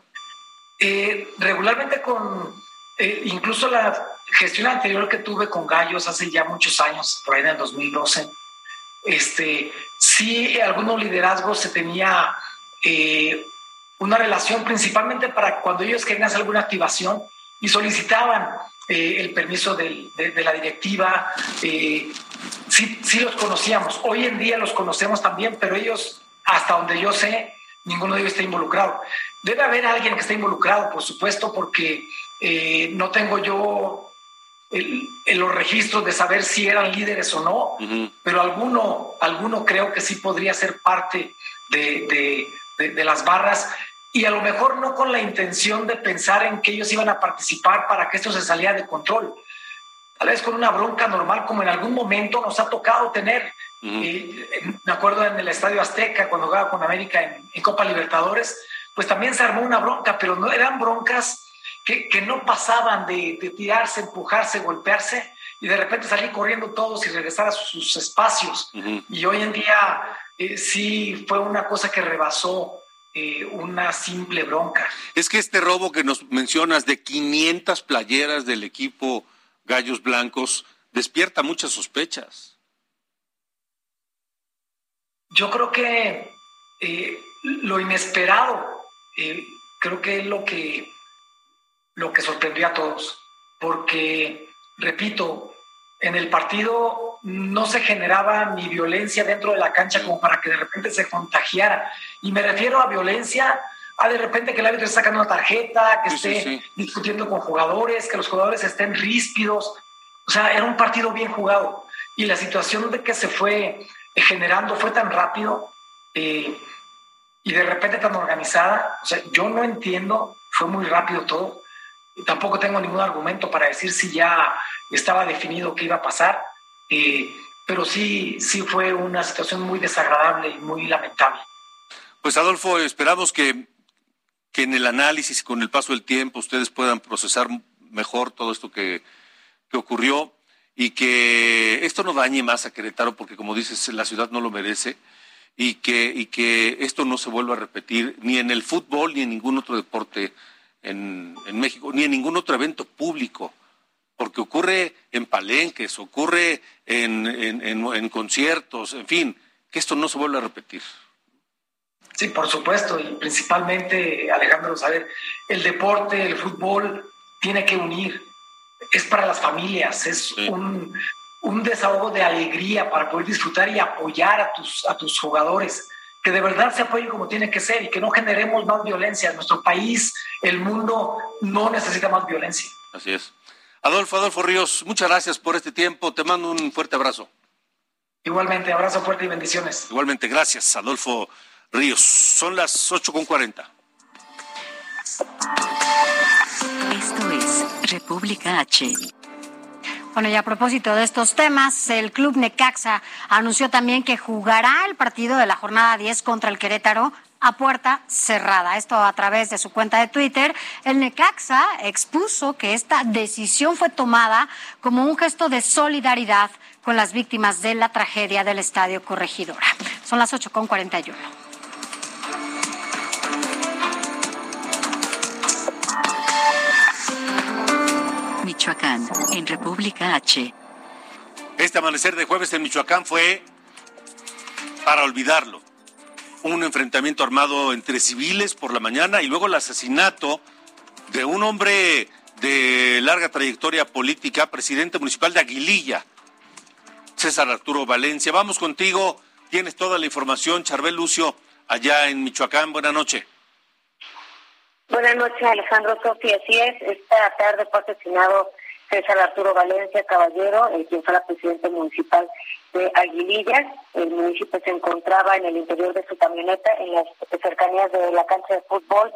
Eh, regularmente con, eh, incluso la gestión anterior que tuve con Gallos hace ya muchos años, por ahí en el 2012, este, sí algunos liderazgos se tenía eh, una relación principalmente para cuando ellos querían hacer alguna activación y solicitaban eh, el permiso del, de, de, la directiva. Eh, sí, sí los conocíamos. Hoy en día los conocemos también, pero ellos, hasta donde yo sé, ninguno de ellos está involucrado. Debe haber alguien que esté involucrado, por supuesto, porque eh, no tengo yo en los registros de saber si eran líderes o no, pero alguno, alguno creo que sí podría ser parte de, de, las barras y a lo mejor no con la intención de pensar en que ellos iban a participar para que esto se saliera de control. Tal vez con una bronca normal como en algún momento nos ha tocado tener. me acuerdo en el Estadio Azteca cuando jugaba con América en, en Copa Libertadores, pues también se armó una bronca, pero no eran broncas que, no pasaban de, tirarse, empujarse, golpearse y de repente salir corriendo todos y regresar a sus, espacios. Y hoy en día eh, sí fue una cosa que rebasó eh, una simple bronca. Es que este robo que nos mencionas de 500 playeras del equipo Gallos Blancos despierta muchas sospechas. Yo creo que eh, lo inesperado, creo que es lo que lo que sorprendió a todos, porque, repito, en el partido no se generaba ni violencia dentro de la cancha como para que de repente se contagiara. Y me refiero a violencia a de repente que el árbitro esté sacando una tarjeta, que esté discutiendo con jugadores, que los jugadores estén ríspidos. O sea, era un partido bien jugado. Y la situación de que se fue generando fue tan rápido eh, y de repente tan organizada. O sea, yo no entiendo, fue muy rápido todo tampoco tengo ningún argumento para decir si ya estaba definido qué iba a pasar, eh, pero sí, sí fue una situación muy desagradable y muy lamentable. Pues Adolfo, esperamos que, que en el análisis y con el paso del tiempo ustedes puedan procesar mejor todo esto que, que ocurrió y que esto no dañe más a Querétaro porque como dices, la ciudad no lo merece y que, y que esto no se vuelva a repetir ni en el fútbol ni en ningún otro deporte en, México, ni en ningún otro evento público, porque ocurre en palenques, ocurre en, en, conciertos, en fin, que esto no se vuelva a repetir. Sí, por supuesto, y principalmente, Alejandro, saber, el deporte, el fútbol, tiene que unir, es para las familias, es un, un, desahogo de alegría para poder disfrutar y apoyar a tus, a tus jugadores que de verdad se apoyen como tiene que ser y que no generemos más violencia. Nuestro país, el mundo, no necesita más violencia. Así es. Adolfo, Adolfo Ríos, muchas gracias por este tiempo. Te mando un fuerte abrazo. Igualmente, abrazo fuerte y bendiciones. Igualmente, gracias, Adolfo Ríos. Son las 8.40. Esto es República H. Bueno, y a propósito de estos temas, el club Necaxa anunció también que jugará el partido de la jornada 10 contra el Querétaro a puerta cerrada. Esto a través de su cuenta de Twitter. El Necaxa expuso que esta decisión fue tomada como un gesto de solidaridad con las víctimas de la tragedia del Estadio Corregidora. Son las 8.41. Michoacán, en República H. Este amanecer de jueves en Michoacán fue para olvidarlo. Un enfrentamiento armado entre civiles por la mañana y luego el asesinato de un hombre de larga trayectoria política, presidente municipal de Aguililla, César Arturo Valencia. Vamos contigo, tienes toda la información, Charbel Lucio, allá en Michoacán. Buenas noches. Buenas noches, Alejandro Sofía. Así es, esta tarde fue asesinado César Arturo Valencia Caballero, el quien fue la presidenta municipal de Aguilillas. El municipio se encontraba en el interior de su camioneta, en las cercanías de la cancha de fútbol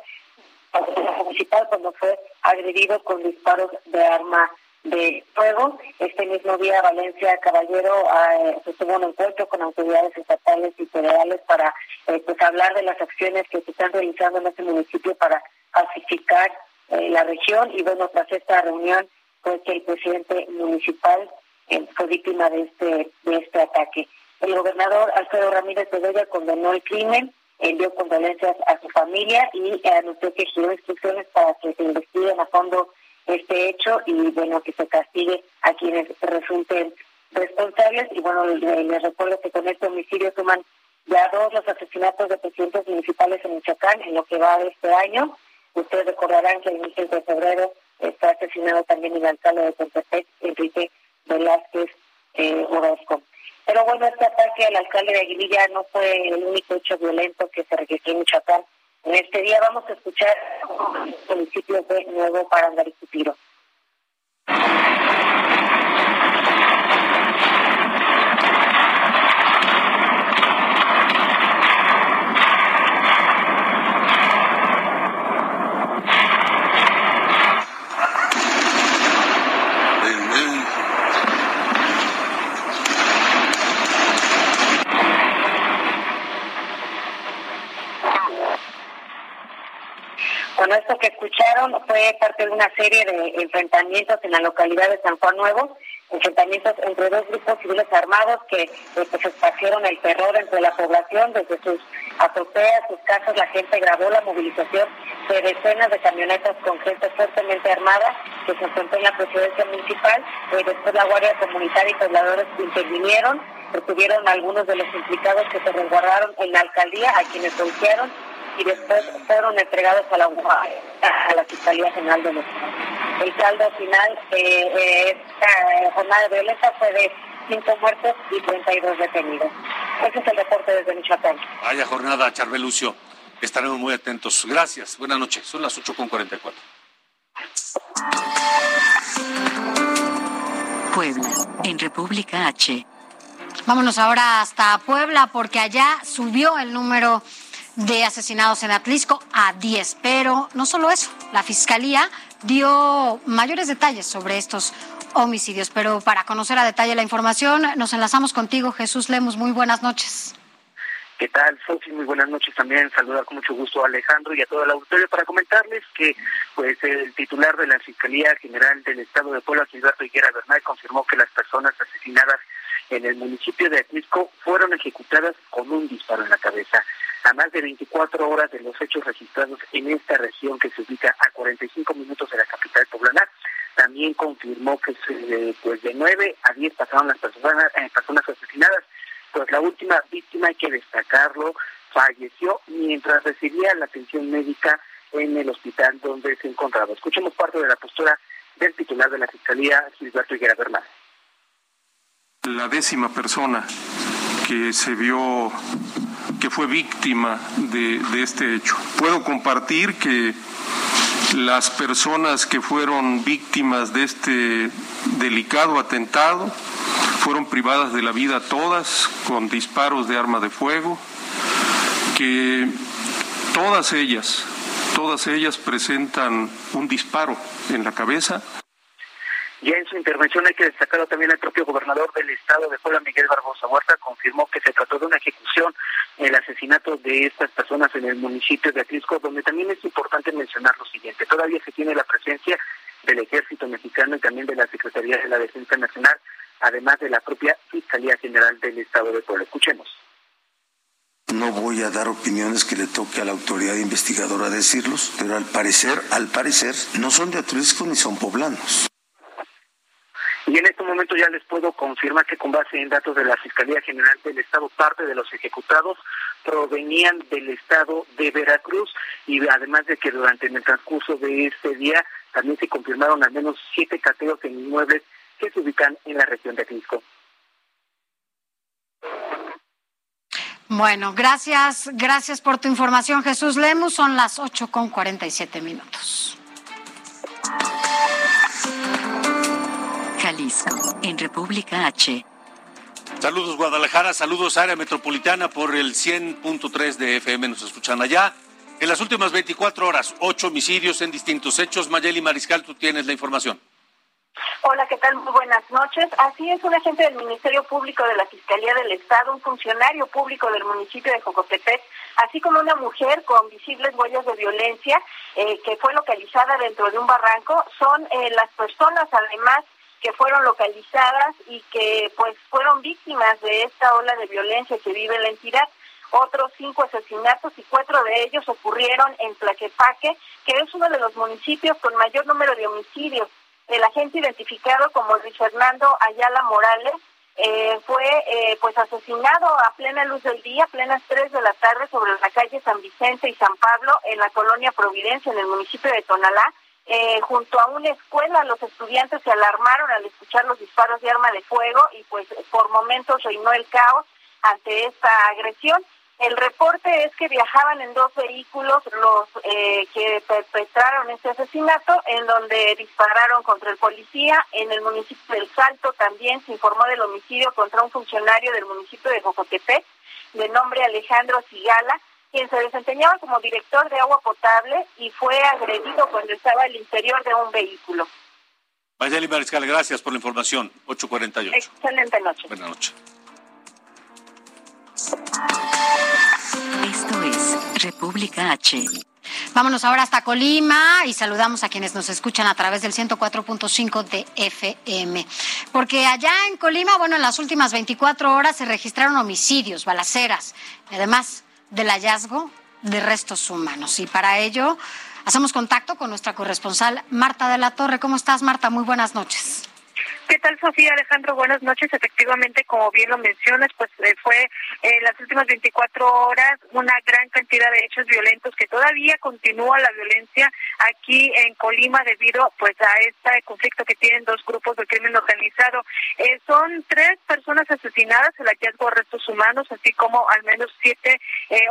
municipal, cuando fue agredido con disparos de arma de fuego. Este mismo día Valencia Caballero eh, tuvo un encuentro con autoridades estatales y federales para eh, pues hablar de las acciones que se están realizando en este municipio para pacificar eh, la región y bueno, tras esta reunión, pues que el presidente municipal eh, fue víctima de este, de este ataque. El gobernador Alfredo Ramírez Bedoya condenó el crimen, envió condolencias a su familia y anunció que giró instrucciones para que se investiguen a fondo este hecho y bueno, que se castigue a quienes resulten responsables. Y bueno, les recuerdo que con este homicidio suman ya dos los asesinatos de presidentes municipales en Michoacán en lo que va de este año. Ustedes recordarán que el inicio de febrero está asesinado también el alcalde de Contepec, Enrique Velázquez eh, Orozco. Pero bueno, este ataque al alcalde de Aguililla no fue el único hecho violento que se registró en Michoacán. En este día vamos a escuchar el municipio de Nuevo Parangaricutiro. Bueno, esto que escucharon fue parte de una serie de enfrentamientos en la localidad de San Juan Nuevo, enfrentamientos entre dos grupos civiles armados que eh, pues, esparcieron el terror entre la población desde sus azoteas, sus casas, la gente grabó la movilización de decenas de camionetas con gente fuertemente armada que se enfrentó en la presidencia municipal, y después la Guardia Comunitaria y pobladores intervinieron, retuvieron algunos de los implicados que se resguardaron en la alcaldía, a quienes golpearon y después fueron entregados a la, a la Fiscalía General de Estado. El saldo final de esta jornada de violencia fue de 5 muertos y 32 detenidos. Ese es el reporte desde Michoacán. Vaya jornada, Charbel Lucio. Estaremos muy atentos. Gracias. Buenas noches. Son las 8.44. Puebla, en República H. Vámonos ahora hasta Puebla porque allá subió el número de asesinados en Atlisco a 10. Pero no solo eso, la Fiscalía dio mayores detalles sobre estos homicidios. Pero para conocer a detalle la información, nos enlazamos contigo, Jesús Lemus. Muy buenas noches. ¿Qué tal, Sofi? Muy buenas noches también. Saludar con mucho gusto a Alejandro y a todo el auditorio para comentarles que pues el titular de la Fiscalía General del Estado de Puebla, Gilberto Higuera Bernal, confirmó que las personas asesinadas en el municipio de Atlisco fueron ejecutadas con un disparo en la cabeza a más de 24 horas de los hechos registrados en esta región que se ubica a 45 minutos de la capital poblana. También confirmó que pues de 9 a 10 pasaron las personas, eh, personas asesinadas. Pues la última víctima, hay que destacarlo, falleció mientras recibía la atención médica en el hospital donde se encontraba. Escuchemos parte de la postura del titular de la Fiscalía, Gilberto Higuera Bernal. La décima persona que se vio que fue víctima de, este hecho. Puedo compartir que las personas que fueron víctimas de este delicado atentado fueron privadas de la vida todas con disparos de arma de fuego, que todas ellas, todas ellas presentan un disparo en la cabeza. Ya en su intervención hay que destacarlo también el propio gobernador del estado de Puebla, Miguel Barbosa Huerta, confirmó que se trató de una ejecución el asesinato de estas personas en el municipio de Atlisco, donde también es importante mencionar lo siguiente. Todavía se tiene la presencia del Ejército Mexicano y también de la Secretaría de la Defensa Nacional, además de la propia Fiscalía General del Estado de Puebla. Escuchemos. No voy a dar opiniones que le toque a la autoridad investigadora decirlos, pero al parecer, al parecer, no son de Atlisco ni son poblanos. Y en este momento ya les puedo confirmar que con base en datos de la Fiscalía General del Estado, parte de los ejecutados provenían del estado de Veracruz y además de que durante el transcurso de este día también se confirmaron al menos siete cateos en inmuebles que se ubican en la región de Atlisco. Bueno, gracias, gracias por tu información, Jesús Lemus. Son las 8 con 47 minutos. Jalisco, en República H. Saludos Guadalajara, saludos área metropolitana por el 100.3 de FM, nos escuchan allá. En las últimas 24 horas, ocho homicidios en distintos hechos. Mayeli Mariscal, tú tienes la información. Hola, ¿qué tal? Muy buenas noches. Así es, un agente del Ministerio Público de la Fiscalía del Estado, un funcionario público del municipio de Jocotepec, así como una mujer con visibles huellas de violencia eh, que fue localizada dentro de un barranco, son eh, las personas, además, que fueron localizadas y que pues fueron víctimas de esta ola de violencia que vive la entidad. Otros cinco asesinatos y cuatro de ellos ocurrieron en Tlaquepaque, que es uno de los municipios con mayor número de homicidios. El agente identificado como Luis Fernando Ayala Morales eh, fue eh, pues asesinado a plena luz del día, plenas tres de la tarde sobre la calle San Vicente y San Pablo en la colonia Providencia en el municipio de Tonalá eh, junto a una escuela los estudiantes se alarmaron al escuchar los disparos de arma de fuego y pues por momentos reinó el caos ante esta agresión. El reporte es que viajaban en dos vehículos los eh, que perpetraron este asesinato, en donde dispararon contra el policía. En el municipio del Salto también se informó del homicidio contra un funcionario del municipio de Jocotepec, de nombre Alejandro Sigala, quien se desempeñaba como director de agua potable y fue agredido cuando estaba al interior de un vehículo. Mayeli Mariscal, gracias por la información. 848. Excelente noche. Buenas noches. Esto es República H. Vámonos ahora hasta Colima y saludamos a quienes nos escuchan a través del 104.5 de FM. Porque allá en Colima, bueno, en las últimas 24 horas se registraron homicidios, balaceras, además del hallazgo de restos humanos. Y para ello hacemos contacto con nuestra corresponsal Marta de la Torre. ¿Cómo estás, Marta? Muy buenas noches. ¿Qué tal, Sofía Alejandro? Buenas noches. Efectivamente, como bien lo mencionas, pues eh, fue eh, las últimas 24 horas una gran cantidad de hechos violentos que todavía continúa la violencia aquí en Colima debido pues a este conflicto que tienen dos grupos de crimen organizado. Eh, son tres personas asesinadas, el hallazgo de restos humanos, así como al menos siete,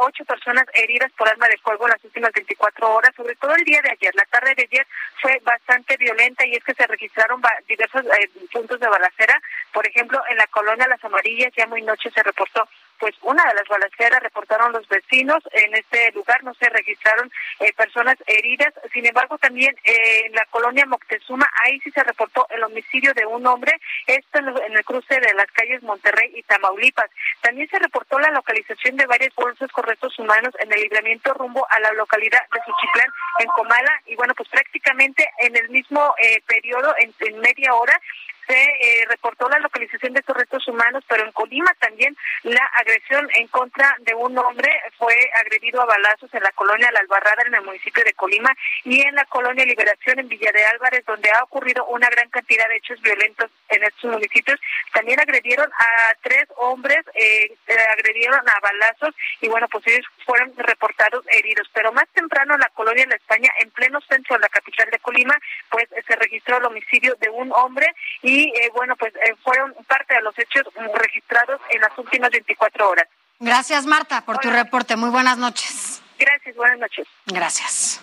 ocho personas heridas por arma de fuego en las últimas 24 horas, sobre todo el día de ayer. La tarde de ayer fue bastante violenta y es que se registraron diversos puntos de balacera. Por ejemplo, en la colonia Las Amarillas ya muy noche se reportó pues una de las balaceras reportaron los vecinos. En este lugar no se registraron eh, personas heridas. Sin embargo, también eh, en la colonia Moctezuma, ahí sí se reportó el homicidio de un hombre, esto en, el cruce de las calles Monterrey y Tamaulipas. También se reportó la localización de varias bolsas con restos humanos en el libramiento rumbo a la localidad de Suchitlán, en Comala. Y bueno, pues prácticamente en el mismo eh, periodo, en, en media hora, se eh, reportó la localización de estos restos humanos, pero en Colima también la agresión en contra de un hombre fue agredido a balazos en la colonia La Albarrada en el municipio de Colima y en la colonia Liberación en Villa de Álvarez, donde ha ocurrido una gran cantidad de hechos violentos en estos municipios. También agredieron a tres hombres, eh, eh, agredieron a balazos y bueno, pues ellos fueron reportados heridos. Pero más temprano en la colonia La España, en pleno centro de la capital de Colima, pues se registró el homicidio de un hombre y y eh, bueno, pues eh, fueron parte de los hechos registrados en las últimas 24 horas. Gracias, Marta, por tu reporte. Muy buenas noches. Gracias, buenas noches. Gracias.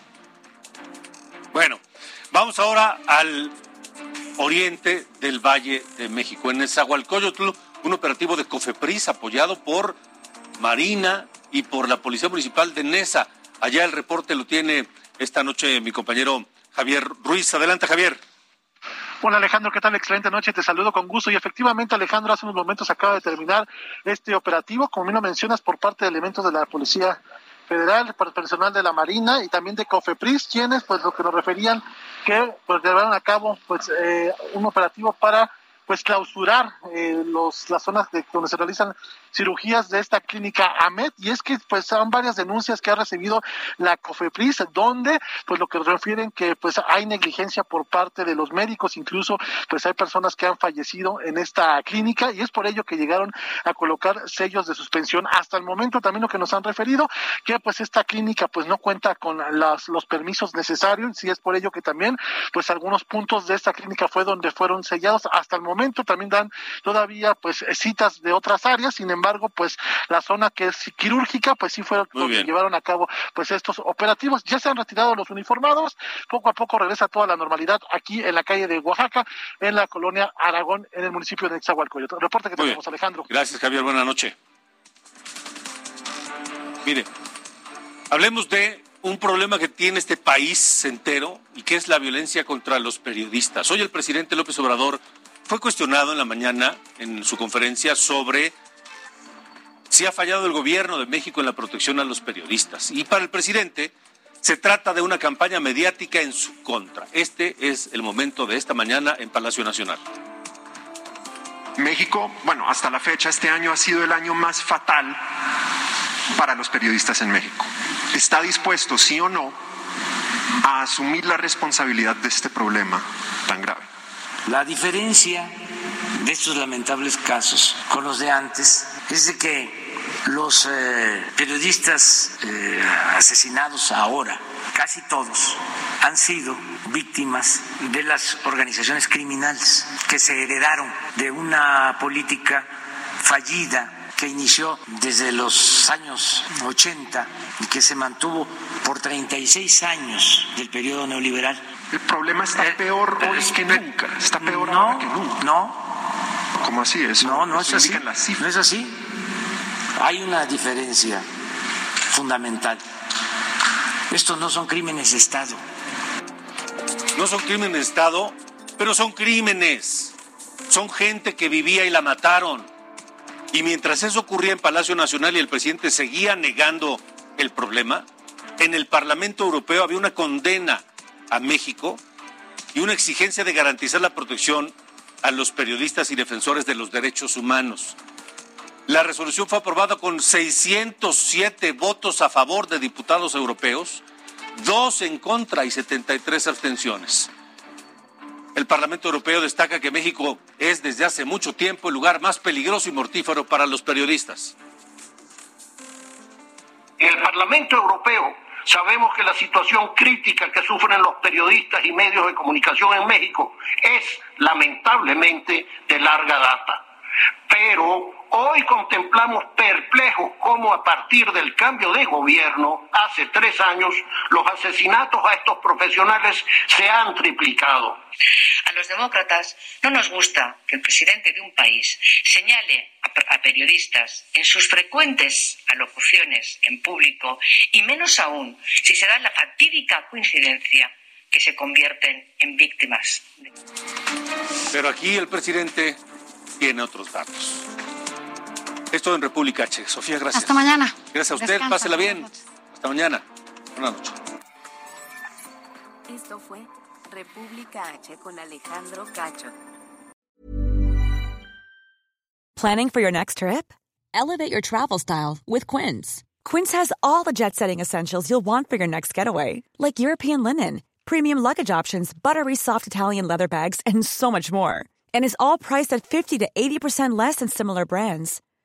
Bueno, vamos ahora al oriente del Valle de México. En Nezahualcóyotl, un operativo de Cofepris apoyado por Marina y por la Policía Municipal de Nesa. Allá el reporte lo tiene esta noche mi compañero Javier Ruiz. Adelante, Javier. Hola Alejandro, ¿qué tal? Excelente noche, te saludo con gusto. Y efectivamente, Alejandro, hace unos momentos acaba de terminar este operativo, como bien lo mencionas, por parte de elementos de la Policía Federal, por personal de la Marina y también de COFEPRIS, quienes, pues, lo que nos referían que, pues, llevaron a cabo, pues, eh, un operativo para pues clausurar eh, los, las zonas de, donde se realizan cirugías de esta clínica AMED y es que pues son varias denuncias que ha recibido la COFEPRIS donde pues lo que refieren que pues hay negligencia por parte de los médicos incluso pues hay personas que han fallecido en esta clínica y es por ello que llegaron a colocar sellos de suspensión. Hasta el momento también lo que nos han referido que pues esta clínica pues no cuenta con las, los permisos necesarios y es por ello que también pues algunos puntos de esta clínica fue donde fueron sellados. Hasta el momento también dan todavía pues citas de otras áreas sin embargo embargo, pues la zona que es quirúrgica, pues sí fueron los que llevaron a cabo pues estos operativos. Ya se han retirado los uniformados, poco a poco regresa toda la normalidad aquí en la calle de Oaxaca, en la colonia Aragón, en el municipio de Exahualcoyot. Reporte que tenemos, Alejandro. Gracias, Javier. Buenas noches. Mire, hablemos de un problema que tiene este país entero y que es la violencia contra los periodistas. Hoy el presidente López Obrador fue cuestionado en la mañana en su conferencia sobre si ha fallado el gobierno de México en la protección a los periodistas. Y para el presidente se trata de una campaña mediática en su contra. Este es el momento de esta mañana en Palacio Nacional. México, bueno, hasta la fecha, este año ha sido el año más fatal para los periodistas en México. ¿Está dispuesto, sí o no, a asumir la responsabilidad de este problema tan grave? La diferencia de estos lamentables casos con los de antes es de que los eh, periodistas eh, asesinados ahora, casi todos, han sido víctimas de las organizaciones criminales que se heredaron de una política fallida que inició desde los años 80 y que se mantuvo por 36 años del periodo neoliberal. El problema está peor hoy que nunca. Está peor no, ahora que nunca. No. ¿Cómo así es? No, no es así. No es así. Hay una diferencia fundamental. Estos no son crímenes de Estado. No son crímenes de Estado, pero son crímenes. Son gente que vivía y la mataron. Y mientras eso ocurría en Palacio Nacional y el presidente seguía negando el problema, en el Parlamento Europeo había una condena a México y una exigencia de garantizar la protección a los periodistas y defensores de los derechos humanos. La resolución fue aprobada con 607 votos a favor de diputados europeos, dos en contra y 73 abstenciones. El Parlamento Europeo destaca que México es desde hace mucho tiempo el lugar más peligroso y mortífero para los periodistas. El Parlamento Europeo sabemos que la situación crítica que sufren los periodistas y medios de comunicación en México es lamentablemente de larga data. Pero hoy contemplamos perplejos cómo a partir del cambio de gobierno, hace tres años, los asesinatos a estos profesionales se han triplicado. A los demócratas no nos gusta que el presidente de un país señale a, periodistas en sus frecuentes alocuciones en público y menos aún si se da la fatídica coincidencia que se convierten en víctimas. Pero aquí el presidente tiene otros datos. Esto en República H. Sofía, gracias. Hasta mañana. Gracias a usted, pásela bien. Hasta mañana. Buenas noches. Esto fue República H con Alejandro Cacho. Planning for your next trip? Elevate your travel style with Quince. Quince has all the jet setting essentials you'll want for your next getaway, like European linen, premium luggage options, buttery soft Italian leather bags, and so much more. And is all priced at 50 to 80% less than similar brands.